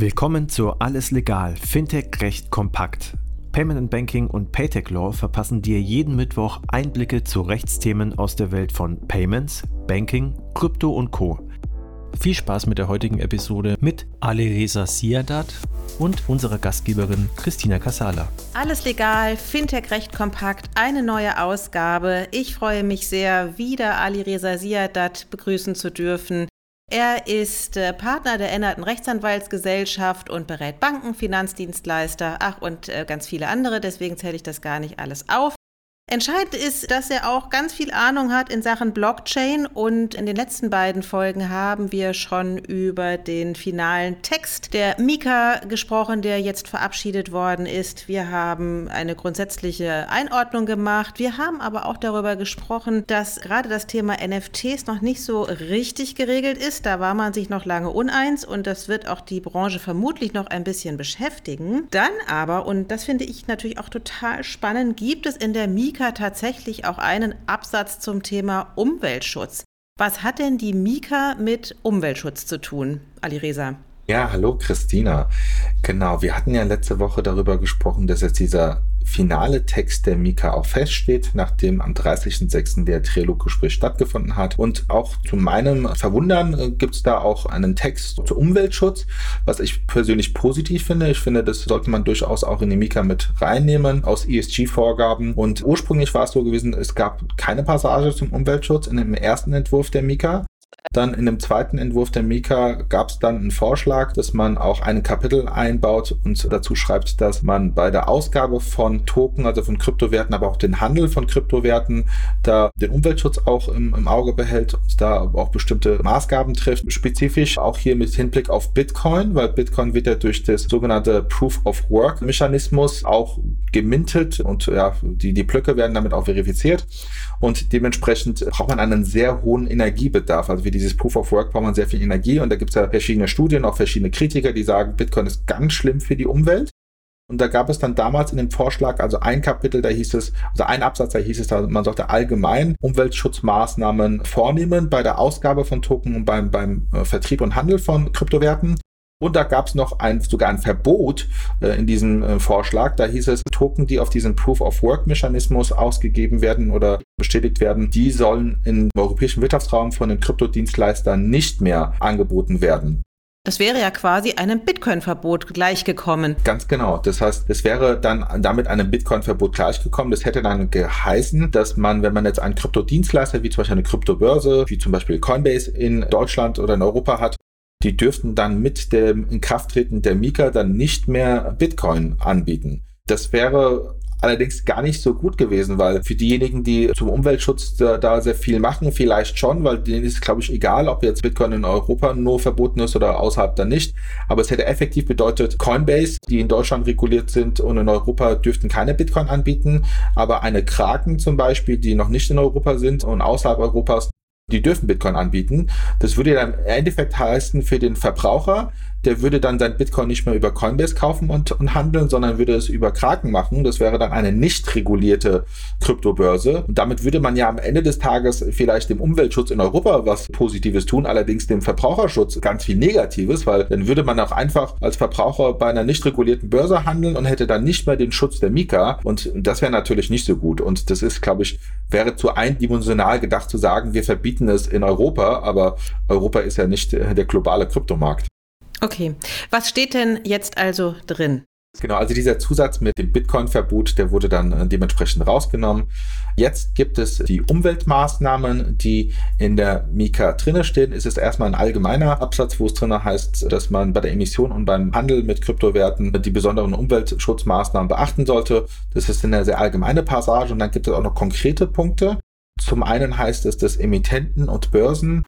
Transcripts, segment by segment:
Willkommen zu Alles Legal, Fintech Recht kompakt. Payment and Banking und Paytech Law verpassen dir jeden Mittwoch Einblicke zu Rechtsthemen aus der Welt von Payments, Banking, Krypto und Co. Viel Spaß mit der heutigen Episode mit Alireza Siadat und unserer Gastgeberin Christina Casala. Alles legal, Fintech recht kompakt, eine neue Ausgabe. Ich freue mich sehr, wieder Alireza Siadat begrüßen zu dürfen. Er ist äh, Partner der Änderten Rechtsanwaltsgesellschaft und berät Banken, Finanzdienstleister, ach und äh, ganz viele andere. Deswegen zähle ich das gar nicht alles auf. Entscheidend ist, dass er auch ganz viel Ahnung hat in Sachen Blockchain und in den letzten beiden Folgen haben wir schon über den finalen Text der Mika gesprochen, der jetzt verabschiedet worden ist. Wir haben eine grundsätzliche Einordnung gemacht. Wir haben aber auch darüber gesprochen, dass gerade das Thema NFTs noch nicht so richtig geregelt ist. Da war man sich noch lange uneins und das wird auch die Branche vermutlich noch ein bisschen beschäftigen. Dann aber, und das finde ich natürlich auch total spannend, gibt es in der Mika Mika tatsächlich auch einen Absatz zum Thema Umweltschutz. Was hat denn die Mika mit Umweltschutz zu tun, Alireza? Ja, hallo Christina. Genau, wir hatten ja letzte Woche darüber gesprochen, dass jetzt dieser finale Text der Mika auch feststeht, nachdem am 30.06. der Trialoggespräch stattgefunden hat. Und auch zu meinem Verwundern äh, gibt es da auch einen Text zu Umweltschutz, was ich persönlich positiv finde. Ich finde, das sollte man durchaus auch in die Mika mit reinnehmen aus ESG-Vorgaben. Und ursprünglich war es so gewesen, es gab keine Passage zum Umweltschutz in dem ersten Entwurf der Mika. Dann in dem zweiten Entwurf der Mika gab es dann einen Vorschlag, dass man auch ein Kapitel einbaut und dazu schreibt, dass man bei der Ausgabe von Token, also von Kryptowerten, aber auch den Handel von Kryptowerten, da den Umweltschutz auch im, im Auge behält und da auch bestimmte Maßgaben trifft. Spezifisch auch hier mit Hinblick auf Bitcoin, weil Bitcoin wird ja durch das sogenannte Proof of Work Mechanismus auch gemintet und ja, die, die Blöcke werden damit auch verifiziert und dementsprechend braucht man einen sehr hohen Energiebedarf. Also wie dieses Proof of Work braucht man sehr viel Energie und da gibt es ja verschiedene Studien, auch verschiedene Kritiker, die sagen, Bitcoin ist ganz schlimm für die Umwelt. Und da gab es dann damals in dem Vorschlag, also ein Kapitel, da hieß es, also ein Absatz, da hieß es, man sollte allgemein Umweltschutzmaßnahmen vornehmen bei der Ausgabe von Token und beim, beim äh, Vertrieb und Handel von Kryptowerten. Und da gab es noch ein, sogar ein Verbot äh, in diesem äh, Vorschlag. Da hieß es, Token, die auf diesen Proof-of-Work-Mechanismus ausgegeben werden oder bestätigt werden, die sollen im europäischen Wirtschaftsraum von den Kryptodienstleistern nicht mehr angeboten werden. Das wäre ja quasi einem Bitcoin-Verbot gleichgekommen. Ganz genau. Das heißt, es wäre dann damit einem Bitcoin-Verbot gleichgekommen. Das hätte dann geheißen, dass man, wenn man jetzt einen Kryptodienstleister wie zum Beispiel eine Kryptobörse, wie zum Beispiel Coinbase in Deutschland oder in Europa hat, die dürften dann mit dem Inkrafttreten der Mika dann nicht mehr Bitcoin anbieten. Das wäre allerdings gar nicht so gut gewesen, weil für diejenigen, die zum Umweltschutz da, da sehr viel machen, vielleicht schon, weil denen ist, glaube ich, egal, ob jetzt Bitcoin in Europa nur verboten ist oder außerhalb dann nicht. Aber es hätte effektiv bedeutet, Coinbase, die in Deutschland reguliert sind und in Europa dürften keine Bitcoin anbieten, aber eine Kraken zum Beispiel, die noch nicht in Europa sind und außerhalb Europas, die dürfen Bitcoin anbieten. Das würde dann im Endeffekt heißen für den Verbraucher, der würde dann sein Bitcoin nicht mehr über Coinbase kaufen und, und handeln, sondern würde es über Kraken machen. Das wäre dann eine nicht regulierte Kryptobörse. Und damit würde man ja am Ende des Tages vielleicht dem Umweltschutz in Europa was Positives tun, allerdings dem Verbraucherschutz ganz viel Negatives, weil dann würde man auch einfach als Verbraucher bei einer nicht regulierten Börse handeln und hätte dann nicht mehr den Schutz der Mika. Und das wäre natürlich nicht so gut. Und das ist, glaube ich, wäre zu eindimensional gedacht zu sagen, wir verbieten es in Europa, aber Europa ist ja nicht der globale Kryptomarkt. Okay, was steht denn jetzt also drin? Genau, also dieser Zusatz mit dem Bitcoin-Verbot, der wurde dann äh, dementsprechend rausgenommen. Jetzt gibt es die Umweltmaßnahmen, die in der Mika drinne stehen. Es ist erstmal ein allgemeiner Absatz, wo es drinne heißt, dass man bei der Emission und beim Handel mit Kryptowerten die besonderen Umweltschutzmaßnahmen beachten sollte. Das ist eine sehr allgemeine Passage und dann gibt es auch noch konkrete Punkte. Zum einen heißt es, dass Emittenten und Börsen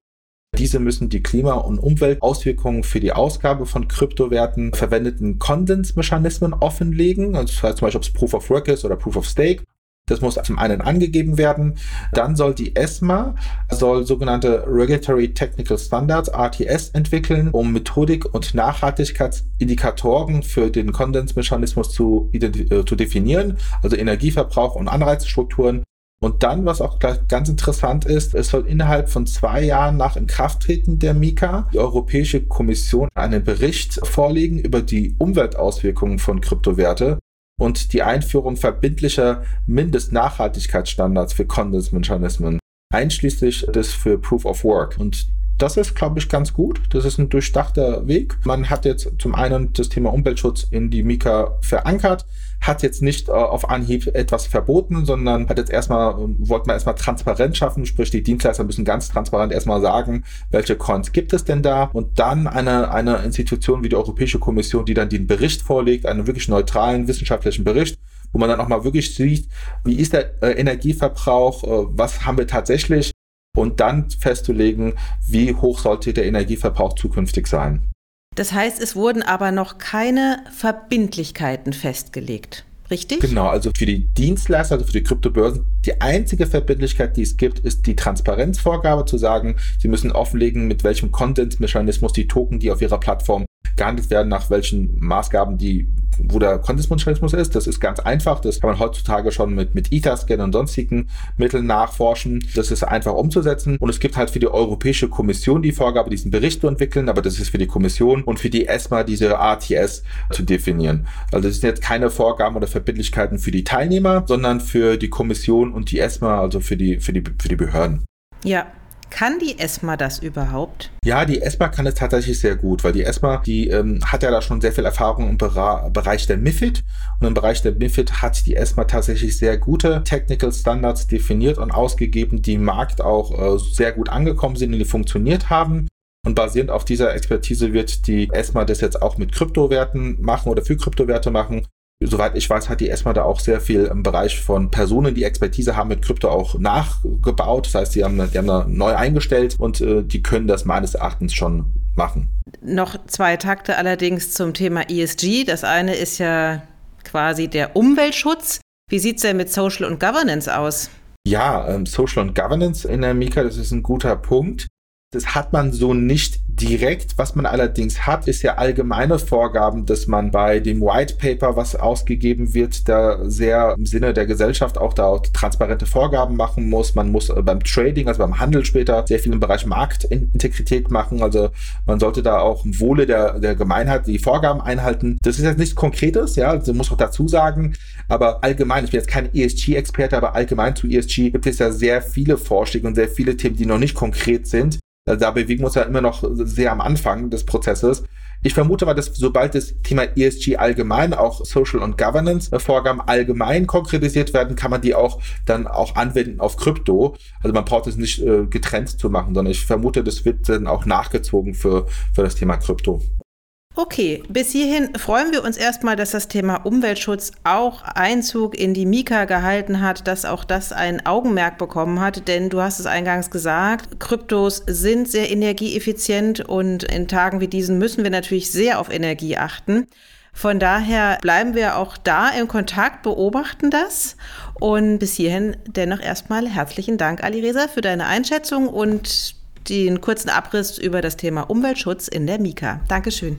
diese müssen die Klima- und Umweltauswirkungen für die Ausgabe von Kryptowerten verwendeten Konsensmechanismen offenlegen. Also das heißt zum Beispiel, ob es Proof of Work ist oder Proof of Stake. Das muss zum einen angegeben werden. Dann soll die ESMA soll sogenannte Regulatory Technical Standards RTS entwickeln, um Methodik und Nachhaltigkeitsindikatoren für den Konsensmechanismus zu, äh, zu definieren, also Energieverbrauch und Anreizstrukturen Und dann, was auch ganz interessant ist, es soll innerhalb von zwei Jahren nach Inkrafttreten der Mika die Europäische Kommission einen Bericht vorlegen über die Umweltauswirkungen von Kryptowerte und die Einführung verbindlicher Mindestnachhaltigkeitsstandards für Konsensmechanismen, einschließlich des für Proof of Work. Und das ist, glaube ich, ganz gut. Das ist ein durchdachter Weg. Man hat jetzt zum einen das Thema Umweltschutz in die Mika verankert, hat jetzt nicht äh, auf Anhieb etwas verboten, sondern hat jetzt erstmal, äh, wollte man erstmal Transparenz schaffen, sprich die Dienstleister müssen ganz transparent erstmal sagen, welche Coins gibt es denn da und dann eine, eine Institution wie die Europäische Kommission, die dann den Bericht vorlegt, einen wirklich neutralen wissenschaftlichen Bericht, wo man dann auch mal wirklich sieht, wie ist der äh, Energieverbrauch, äh, was haben wir tatsächlich und dann festzulegen, wie hoch sollte der Energieverbrauch zukünftig sein. Das heißt, es wurden aber noch keine Verbindlichkeiten festgelegt. Richtig? Genau, also für die Dienstleister, also für die Kryptobörsen, die einzige Verbindlichkeit, die es gibt, ist die Transparenzvorgabe zu sagen, sie müssen offenlegen, mit welchem Konsensmechanismus die Token, die auf ihrer Plattform gehandelt werden, nach welchen Maßgaben die wo der Konsensmechanismus ist. Das ist ganz einfach. Das kann man heutzutage schon mit, mit Etherscan und sonstigen Mitteln nachforschen. Das ist einfach umzusetzen. Und es gibt halt für die Europäische Kommission die Vorgabe, diesen Bericht zu entwickeln, aber das ist für die Kommission und für die ESMA diese ATS zu definieren. Also das sind jetzt keine Vorgaben oder Verbindlichkeiten für die Teilnehmer, sondern für die Kommission und die ESMA, also für die, für die, für die Behörden. Ja, kann die ESMA das überhaupt? Ja, die ESMA kann es tatsächlich sehr gut, weil die ESMA, die ähm, hat ja da schon sehr viel Erfahrung im Bera Bereich der MIFID. Und im Bereich der MIFID hat die ESMA tatsächlich sehr gute Technical Standards definiert und ausgegeben, die im Markt auch äh, sehr gut angekommen sind und die funktioniert haben. Und basierend auf dieser Expertise wird die ESMA das jetzt auch mit Kryptowerten machen oder für Kryptowerte machen soweit ich weiß, hat die ESMA da auch sehr viel im Bereich von Personen, die Expertise haben mit Krypto auch nachgebaut. Das heißt, die haben, die haben da neu eingestellt und äh, die können das meines Erachtens schon machen. Noch zwei Takte allerdings zum Thema ESG. Das eine ist ja quasi der Umweltschutz. Wie sieht es denn mit Social und Governance aus? Ja, ähm, Social und Governance in der Mika, das ist ein guter Punkt. Das hat man so nicht direkt. Was man allerdings hat, ist ja allgemeine Vorgaben, dass man bei dem White Paper, was ausgegeben wird, da sehr im Sinne der Gesellschaft auch da auch transparente Vorgaben machen muss. Man muss äh, beim Trading, also beim Handel später, sehr viel im Bereich Marktintegrität machen. Also man sollte da auch im Wohle der, der Gemeinheit die Vorgaben einhalten. Das ist jetzt nichts Konkretes, ja, also muss auch dazu sagen. Aber allgemein, ich bin jetzt kein ESG-Experte, aber allgemein zu ESG gibt es ja sehr viele Vorschläge und sehr viele Themen, die noch nicht konkret sind. Also da bewegen wir uns ja immer noch sehr am Anfang des Prozesses. Ich vermute mal, dass sobald das Thema ESG allgemein, auch Social und Governance Vorgaben allgemein konkretisiert werden, kann man die auch dann auch anwenden auf Krypto. Also man braucht es nicht äh, getrennt zu machen, sondern ich vermute, das wird dann auch nachgezogen für, für das Thema Krypto. Okay, bis hierhin freuen wir uns erstmal, dass das Thema Umweltschutz auch Einzug in die Mika gehalten hat, dass auch das ein Augenmerk bekommen hat, denn du hast es eingangs gesagt, Kryptos sind sehr energieeffizient und in Tagen wie diesen müssen wir natürlich sehr auf Energie achten. Von daher bleiben wir auch da im Kontakt, beobachten das. Und bis hierhin dennoch erstmal herzlichen Dank, Ali Reza, für deine Einschätzung und den kurzen Abriss über das Thema Umweltschutz in der Mika. Dankeschön.